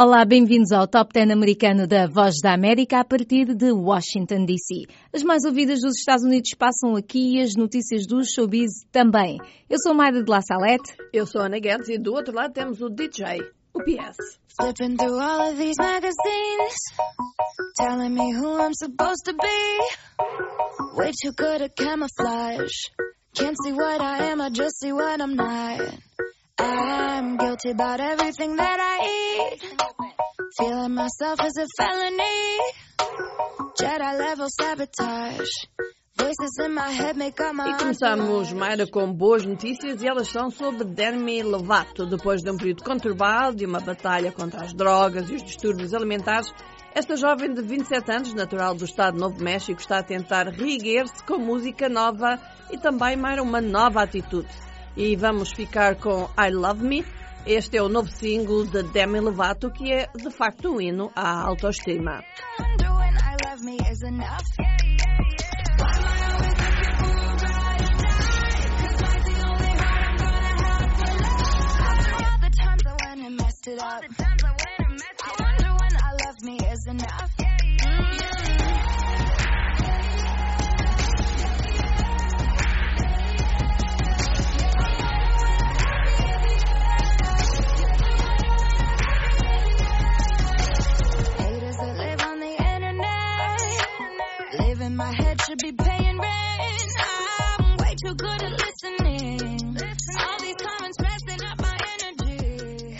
Olá, bem-vindos ao Top 10 americano da Voz da América a partir de Washington, D.C. As mais ouvidas dos Estados Unidos passam aqui e as notícias do showbiz também. Eu sou Mayra de La Salette. Eu sou Ana Guedes e do outro lado temos o DJ, o PS. Flipping through all of these magazines, telling me who I'm supposed to be. Way too good at camouflage. Can't see what I am, I just see what I'm not. I'm guilty about everything that I eat. Feeling myself is a felony. Jedi level sabotage. Voices in my head make up my E começamos, Mayra, com boas notícias e elas são sobre Demi Lovato. Depois de um período conturbado e uma batalha contra as drogas e os distúrbios alimentares, esta jovem de 27 anos, natural do estado de Novo México, está a tentar reerguer-se com música nova e também, Mayra, uma nova atitude. E vamos ficar com I Love Me. Este é o novo single de Demi Lovato, que é de facto um hino à autoestima. all the times I went and messed it up. I wonder when I love me is enough. Be paying rent. I'm way too good at listening. All these comments messing up my.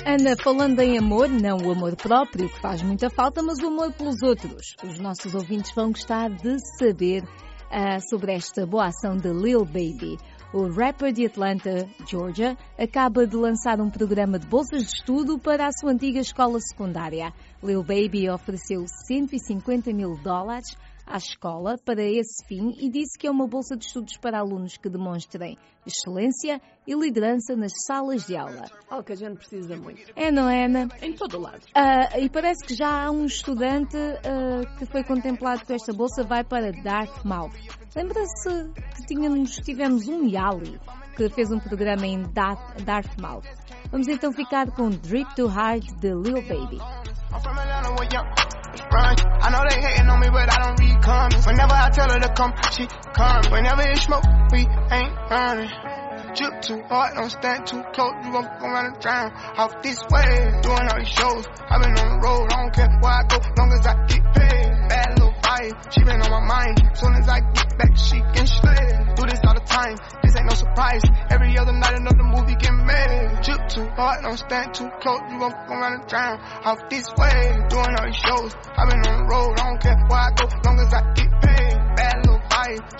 Ana, falando em amor, não o amor próprio, que faz muita falta, mas o amor pelos outros. Os nossos ouvintes vão gostar de saber ah, sobre esta boa ação de Lil Baby. O rapper de Atlanta, Georgia, acaba de lançar um programa de bolsas de estudo para a sua antiga escola secundária. Lil Baby ofereceu 150 mil dólares à escola para esse fim e disse que é uma bolsa de estudos para alunos que demonstrem excelência e liderança nas salas de aula. Algo que a gente precisa muito. É, não é, Ana? Em todo o lado. Ah, e parece que já há um estudante ah, que foi contemplado com esta bolsa, vai para Dartmouth. Lembra-se que tínhamos, tivemos um Yali que fez um programa em Darth- Dartmouth. Vamos então ficar com Drip Too Hard de Lil Baby. Run. I know they hating on me, but I don't read comments. Whenever I tell her to come, she come. Whenever it's smoke, we ain't running. Drip too hard, don't stand too close. You gon' go around and drown. Off this way, doing all these shows. i been on the road, I don't care where I go, long as I get paid. Bad little vibe, she been on my mind. Soon as I get back, she can slay. Do this time, this ain't no surprise. Every other night, another movie get made. Drip too hard, don't stand too close. You gon' go around and drown. Off this way, doing all these shows. i been on the road, I don't care where I go, long as I get paid.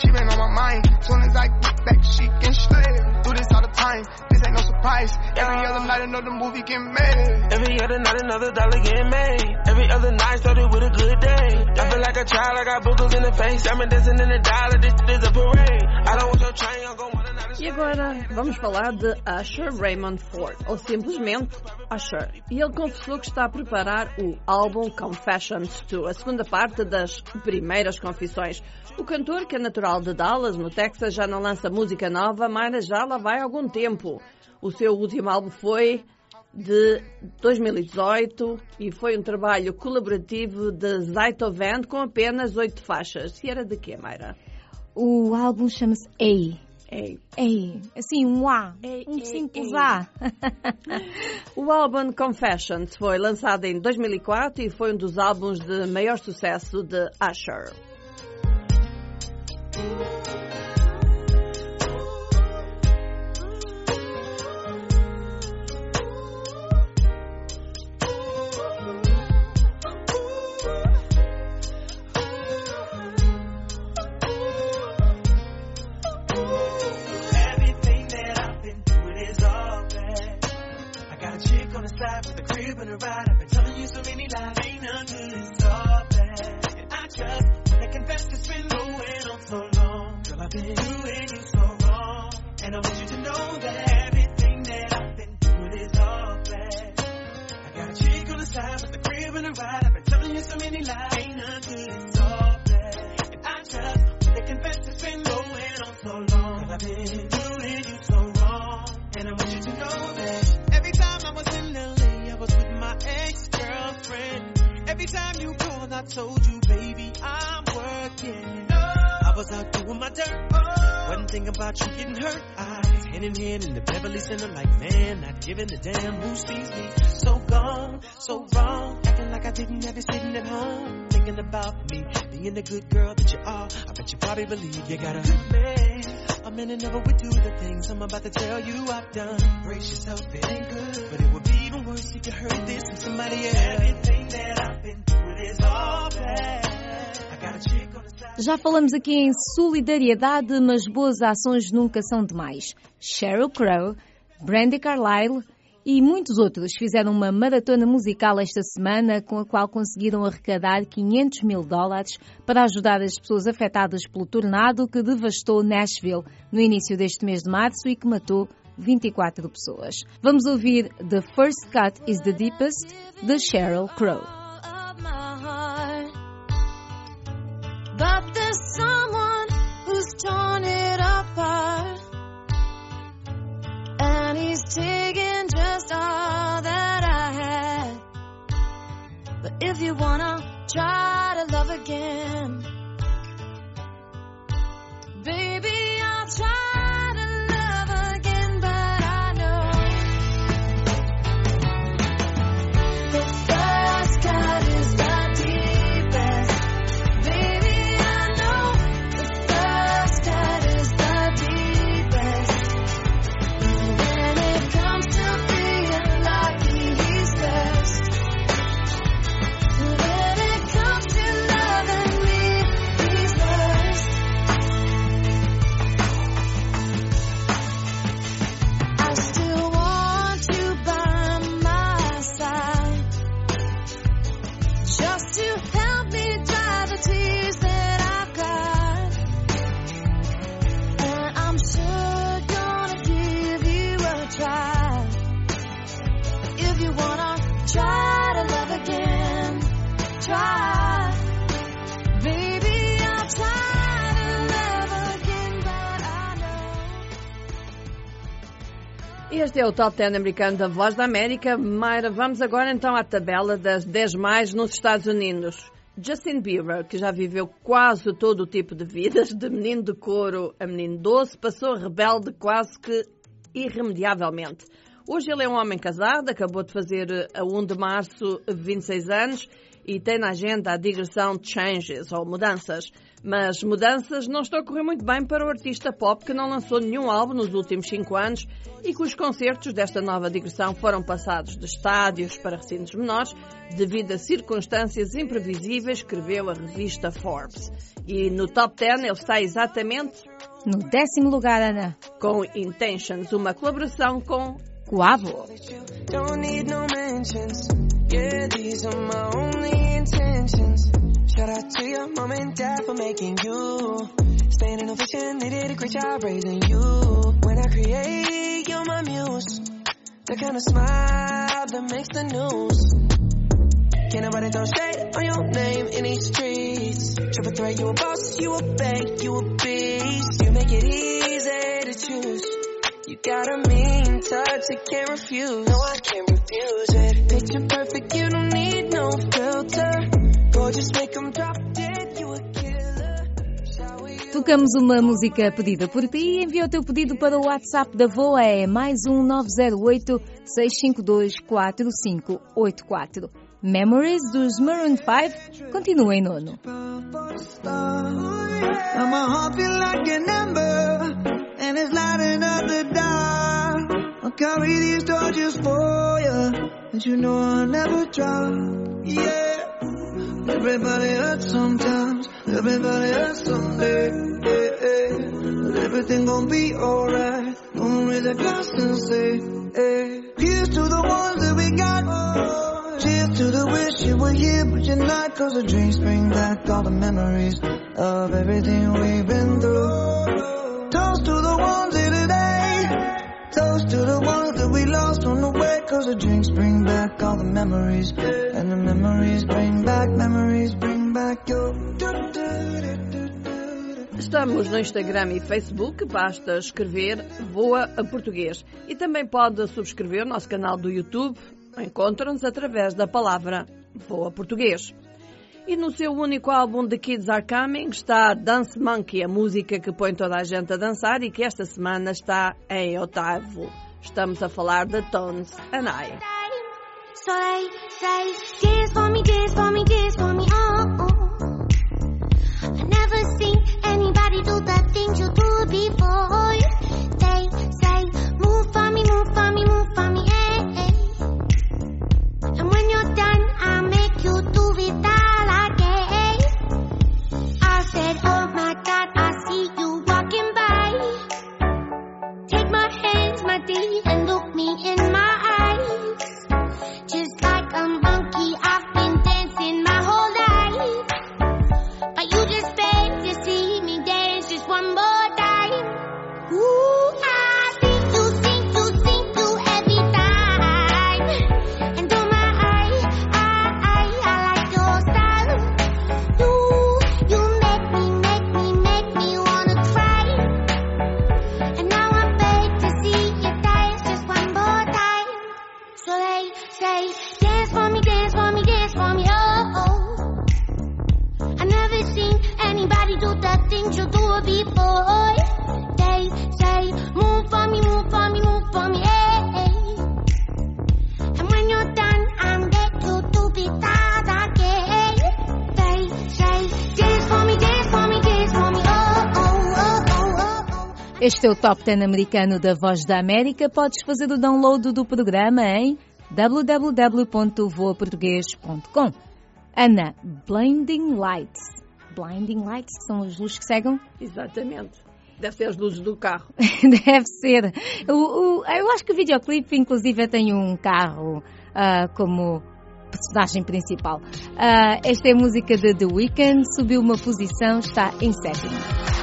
She been on my mind. Soon as I get back, she can slay. Do this all the time, this ain't no surprise. Every other night, another movie get made. Every other night, another dollar getting made. Every other night started with a good day. I feel like a child, I got boogers in the face. I'm dancing in the dollar, this is a parade. I don't want your train, I'm going E agora vamos falar de Usher Raymond Ford, ou simplesmente Usher. E ele confessou que está a preparar o álbum Confessions 2, a segunda parte das primeiras confissões. O cantor, que é natural de Dallas, no Texas, já não lança música nova, mas já lá vai há algum tempo. O seu último álbum foi de 2018 e foi um trabalho colaborativo de Zaito Band com apenas oito faixas. E era de quê, Mayra? O álbum chama-se A. Ei, A. Assim, um A. Ei, Um ei, simples ei. A. O álbum Confessions foi lançado em 2004 e foi um dos álbuns de maior sucesso de Usher. Told you, baby, I'm working. I was out doing my dirt. Wasn't thinking about you getting hurt. I hand in hand in the Beverly Center like, man, not giving a damn who sees me. So gone, so wrong. Acting like I didn't have you sitting at home. Thinking about me, being the good girl that you are. I bet you probably believe you got a good man. A man that never would do the things I'm about to tell you I've done. Brace yourself, it ain't good. But it would be you heard this from somebody else. Everything that I've been through is all bad. Já falamos aqui em solidariedade, mas boas ações nunca são demais. Sheryl Crow, Brandy Carlile e muitos outros fizeram uma maratona musical esta semana com a qual conseguiram arrecadar 500 mil dólares para ajudar as pessoas afetadas pelo tornado que devastou Nashville no início deste mês de março e que matou 24 pessoas. Vamos ouvir The First Cut is the Deepest, de Sheryl Crow. But there's someone who's torn it apart. And he's taken just all that I had. But if you wanna try to love again, Este é o Top 10 americano da Voz da América. Mayra, vamos agora então à tabela das 10 mais nos Estados Unidos. Justin Bieber, que já viveu quase todo o tipo de vidas, de menino de couro a menino doce, passou rebelde quase que irremediavelmente. Hoje ele é um homem casado, acabou de fazer a 1 de março 26 anos e tem na agenda a digressão Changes, ou mudanças. Mas mudanças não estão a correr muito bem para o artista pop que não lançou nenhum álbum nos últimos cinco anos e cujos concertos desta nova digressão foram passados de estádios para recintos menores devido a circunstâncias imprevisíveis, escreveu a revista Forbes. E no top 10 ele está exatamente No décimo lugar, Ana, com Intentions, uma colaboração com Coavo. Don't need no mentions. Yeah, these are my only intentions. Shout out to your mom and dad for making you. Staying in ovation, they did a great job raising you. When I create, you're my muse. The kind of smile that makes the news. Can't nobody throw shade on your name in these streets. Triple threat, you a boss, you a bank, you a beast. You make it easy to choose. You got a mean touch, I can't refuse. No, I can't refuse it. Picture perfect, you don't need no filter. Gorgeous, make 'em drop dead, you a Tocamos uma música pedida por ti e envia o teu pedido para o WhatsApp da VOA, é mais um 908 652 4584. Memories dos Maroon 5 continua em nono. And it's lighting up the dark. I'll carry these torches for you, but you know I'll never drop. Yeah, everybody hurts sometimes, everybody hurts someday. Yeah, yeah. But everything gon' be alright. Gonna raise a glass and say, hey. Here's to the ones that we got. Cheers to the wish you were here, but you're not. Cause the dreams bring back all the memories of everything we've been through. To the ones that we lost on the way. Cause the drinks bring back all the memories. And the memories bring back, memories bring back your. Estamos no Instagram e Facebook, basta escrever Voa a Português. E também pode subscrever o nosso canal do YouTube. Encontra-nos através da palavra Voa Português. E no seu único álbum The Kids Are Coming está Dance Monkey, a música que põe toda a gente a dançar e que esta semana está em oitavo. Estamos a falar de Tones and I. So they say, dance for me, dance for me, dance for me, oh, oh. I never seen anybody do the things you do before. Anybody do the things you do before. They say, move for me, move for me, move for me, eh. And when you're done, I'm to do again. They say, dance for me, dance for me, dance for me, oh, oh, oh. Este é o Top 10 americano da Voz da América. Podes fazer o download do programa em www.voaportugues.com. Ana, Blinding Lights. Blinding Lights são as luzes que cegam? Exatamente. Deve ser as luzes do carro. Deve ser. O- o- eu acho que o videoclipe, inclusive, tem um carro ah, como personagem principal. Ah, esta é a música de The Weeknd, subiu uma posição, está em sétimo.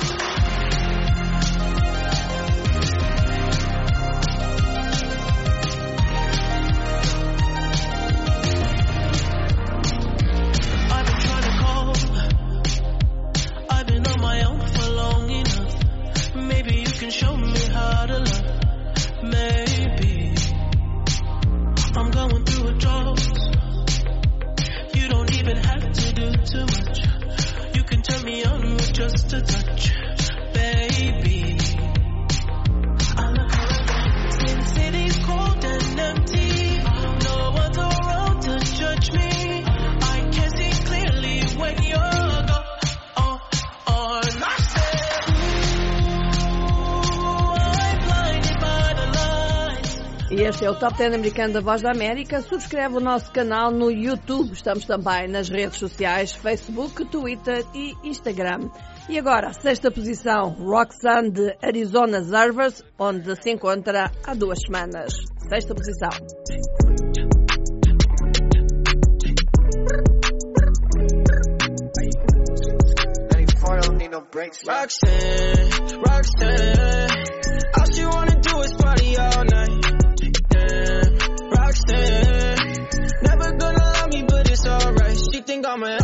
Este é o Top 10 americano da Voz da América. Subscreve o nosso canal no YouTube. Estamos também nas redes sociais, Facebook, Twitter e Instagram. E agora, sexta posição, Roxanne de Arizona Servers, onde se encontra há duas semanas. Sexta posição. 94 don't need no brakes. Roxanne, Roxanne. All she wanna do is party all night. Roxanne. Never gonna love me, but it's alright. She think I'm a,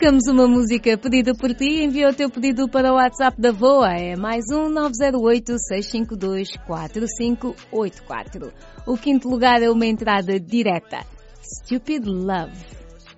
Tocamos uma música pedida por ti. Envia o teu pedido para o WhatsApp da VOA. É mais um 908 652 4584. O quinto lugar é uma entrada direta. Stupid Love.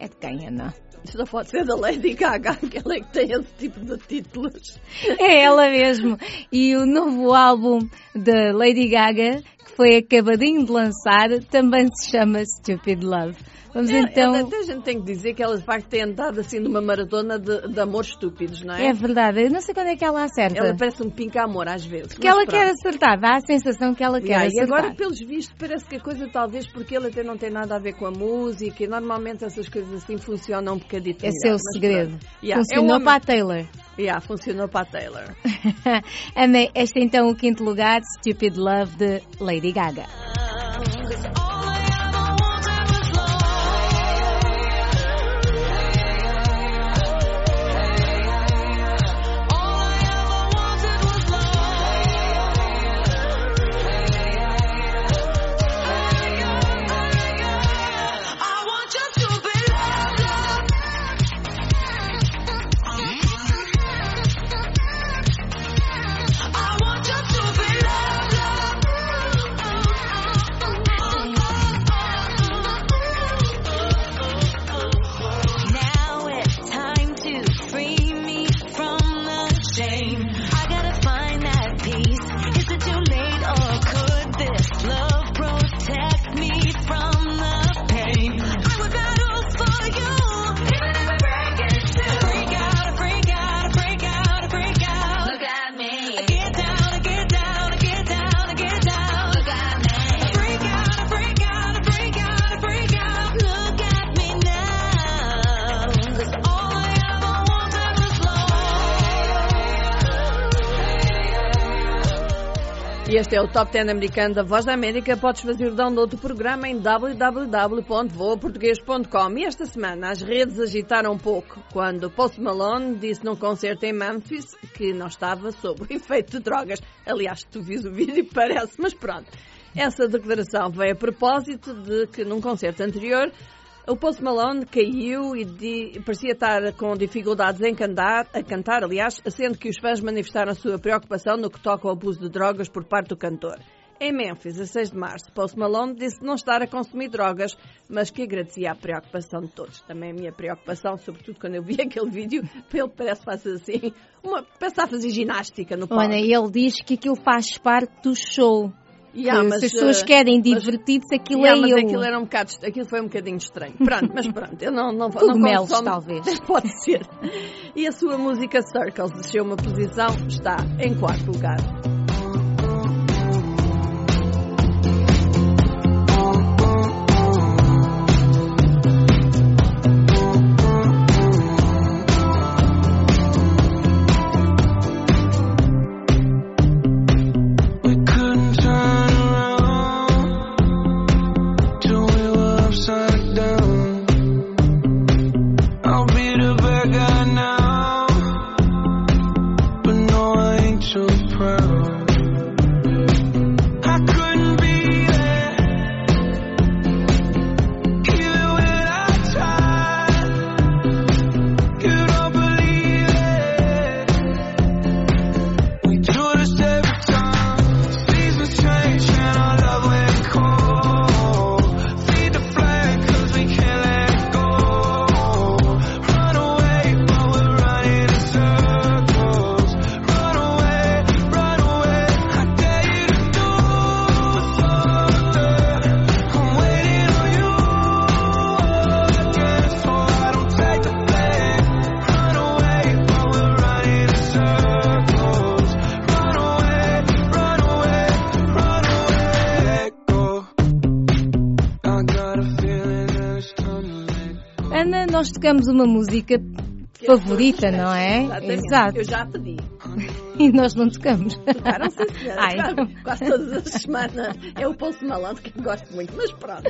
É de quem, Ana? Só pode ser da Lady Gaga, que ela é que tem esse tipo de títulos. É ela mesmo. E o novo álbum da Lady Gaga, que foi acabadinho de lançar também se chama Stupid Love. Vamos É, então. é, até a gente tem que dizer que ela de facto tem andado assim numa maratona de, de amores estúpidos, não é? É verdade, eu não sei quando é que ela acerta. Ela parece um pinca-amor às vezes. Porque ela pronto. quer acertar, dá a sensação que ela quer Yeah, e acertar. agora, pelos vistos, parece que a coisa talvez porque ele até não tem nada a ver com a música e normalmente essas coisas assim funcionam um bocadito Esse é melhor, o mas segredo. Yeah, é Funcionou homem- para a Taylor. Yeah, funcionou para a Taylor. Ana, este é então o quinto lugar, Stupid Love de Lady Gaga. Este é o Top 10 americano da Voz da América. Podes fazer o download do programa em www.voaportuguês.com. E esta semana as redes agitaram um pouco quando Post Malone disse num concerto em Memphis que não estava sob o efeito de drogas. Aliás, tu vis o vídeo e parece, mas pronto. Essa declaração veio a propósito de que num concerto anterior o Post Malone caiu e di- parecia estar com dificuldades em cantar, a cantar, aliás, sendo que os fãs manifestaram a sua preocupação no que toca ao abuso de drogas por parte do cantor. Em Memphis, a 6 de março, Post Malone disse não estar a consumir drogas, mas que agradecia a preocupação de todos. Também a minha preocupação, sobretudo quando eu vi aquele vídeo, ele parece fazer assim, uma, parece a fazer ginástica no palco. Olha, ele diz que aquilo faz parte do show. Yeah, mas, se as pessoas eh, querem divertir-se, aquilo Yeah, é mas ele. aquilo, era um bocado, aquilo foi um bocadinho estranho. Pronto, mas pronto, eu não, não, não Cogumelos, consumo- talvez. Pode ser. E a sua música Circles desceu uma posição, está em quarto lugar. Tocamos uma música favorita, não é? Exatamente. Exato. Eu já pedi. E nós não tocamos. Tocaram sim, senhora. Ai. Claro, Quase todas as semanas. É o Post Malone que gosto muito, mas pronto.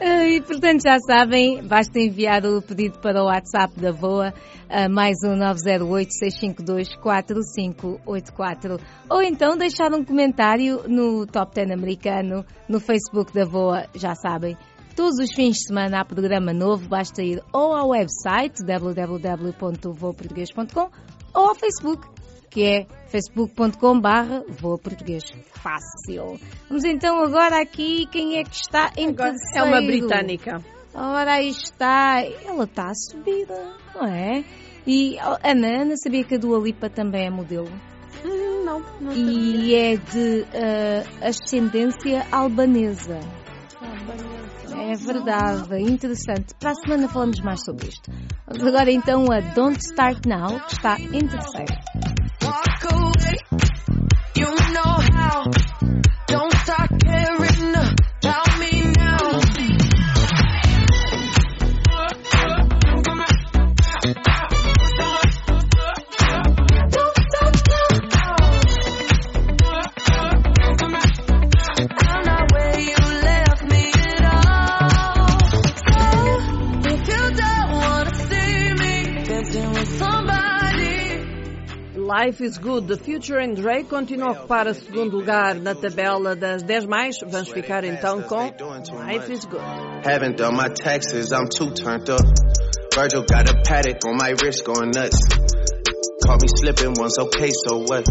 Ah, E portanto já sabem, basta enviar o pedido para o WhatsApp da VOA a mais um 908-652-4584 ou então deixar um comentário no Top 10 americano, no Facebook da VOA, já sabem. Todos os fins de semana há programa novo, basta ir ou ao website www.voaportuguês.com ou ao Facebook, que é facebook.com barra voa português. Fácil. Vamos então agora aqui, quem é que está em Agora, terceiro? é uma britânica. Ora, aí está. Ela está a subida, não é? E oh, Ana, Ana sabia que a Dua Lipa também é modelo? Hum, Não, não e é de uh, ascendência albanesa. É verdade, interessante. Para a semana falamos mais sobre isto. Vamos agora então a Don't Start Now, que está em terceiro. Walk away, you know how. Life is Good, The Future and Drake continua a ocupar o segundo lugar na tabela das 10 mais. Vamos ficar então com Life is Good. Haven't done my taxes, I'm too turned up. Virgil got a paddock on my wrist going nuts. Caught me slipping once, okay, so what?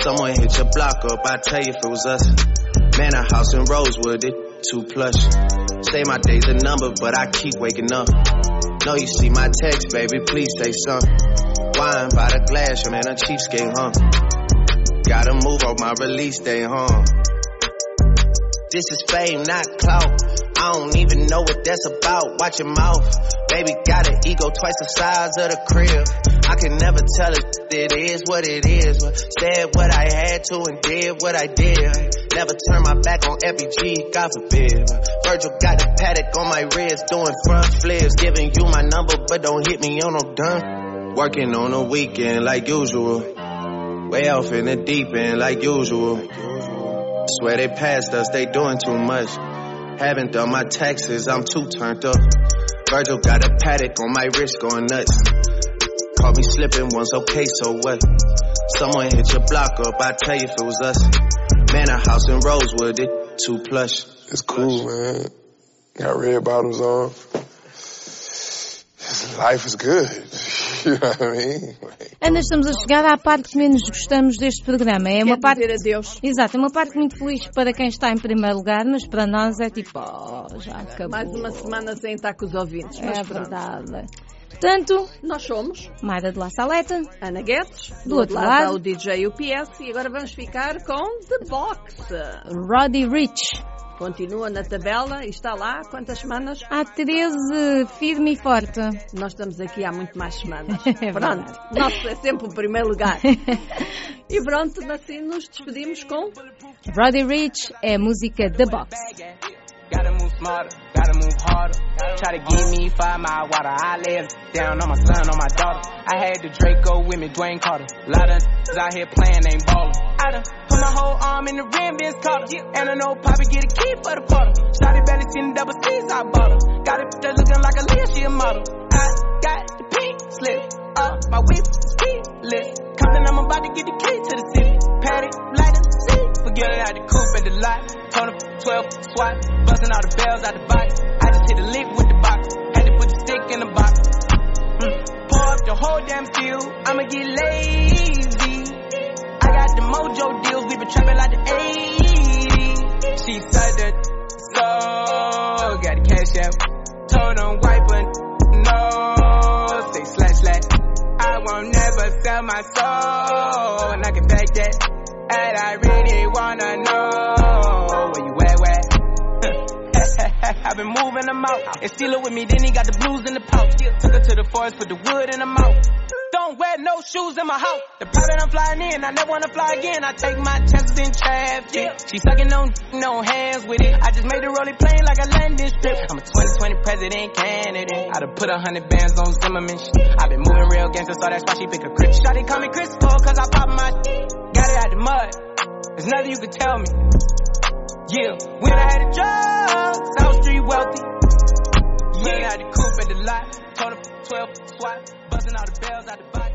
Someone hit your block up, I tell you if it was us. Man, a house in Rosewood, it too plush. Say my day's a number, but I keep waking up. Know you see my text, baby, please say something. Wine by the glass, man, a cheapskate, huh? Gotta move on my release day, huh? This is fame, not clout. I don't even know what that's about. Watch your mouth. Baby got an ego twice the size of the crib. I can never tell it. It is what it is. Said what I had to and did what I did. Never turn my back on FBG, God forbid. Virgil got the paddock on my wrist, doing front flips. Giving you my number, but don't hit me on no done. Working on a weekend like usual. Way off in the deep end like usual. Swear they passed us, they doing too much. Haven't done my taxes, I'm too turned up. Virgil got a paddock on my wrist going nuts. Caught me slipping once, okay, so what? Someone hit your block up, I tell you if it was us. Man, a house in Rosewood, it too plush. It's cool, man. Got red bottoms on. Life is good. You know what I mean? Like, Ana, estamos a chegar à parte que menos gostamos deste programa. É uma Quer parte. adeus. Exato, é uma parte muito feliz para quem está em primeiro lugar, mas para nós é tipo, oh, já acabou. Mais uma semana sem estar com os ouvintes. Mas É pronto. verdade. Portanto, Nós somos Mayra de La Saleta, Ana Guedes, Do outro lado. está o DJ UPS e agora vamos ficar com The Box. Roddy Rich. Continua na tabela e está lá quantas semanas? Há 13, firme e forte. Nós estamos aqui há muito mais semanas. É pronto, nosso é sempre o primeiro lugar. e pronto, assim nos despedimos com Roddy Rich é a música The Box. Gotta move smarter, gotta move harder. Try to give me five mile water. I lay down on my son, on my daughter. I had the Draco with me, Dwayne Carter. Lot of out here playing, ain't ballin'. I done put my whole arm in the rim, Vince Carter. And I know Poppy get a key for the quarter. Shotty belly seen the double C's, I bought her. Got it just looking like a Leah, she a model. I got the pink slip up, my whip is keyless. Compton, I'm about to get the key to the city. Patty, light up, it out the coupe at the lot. Told him 12 swat, busting all the bells out the box. I just hit a lick with the box. Had to put the stick in the box. Mm. Pour up the whole damn field. I'ma get lazy. I got the mojo deals. We been trapping like the 80s. She said that so got the cash out. Told him wipe her no. Say slash slash. I won't never sell my soul. And I can back that. And I really wanna know where you at, where? I've been moving them out. And steal it with me, then he got the blues in the pouch. Took her to the forest, put the wood in the mouth. Don't wear no shoes in my house. The private I'm flying in, I never wanna fly again. I take my chances in traffic. She sucking on, no hands with it. I just made the rolling plane like a landing strip. I'm a 2020 president candidate. I done put a hundred bands on Zimmerman. i been moving real gangster, so that's why she pick a crip. Shotty call me Chris Paul, cause I pop my out the mud. There's nothing you can tell me. Yeah, when I had the drugs, South Street wealthy. Yeah, I had the coupe at the lot. Told her 12 swat, buzzing all the bells out the body.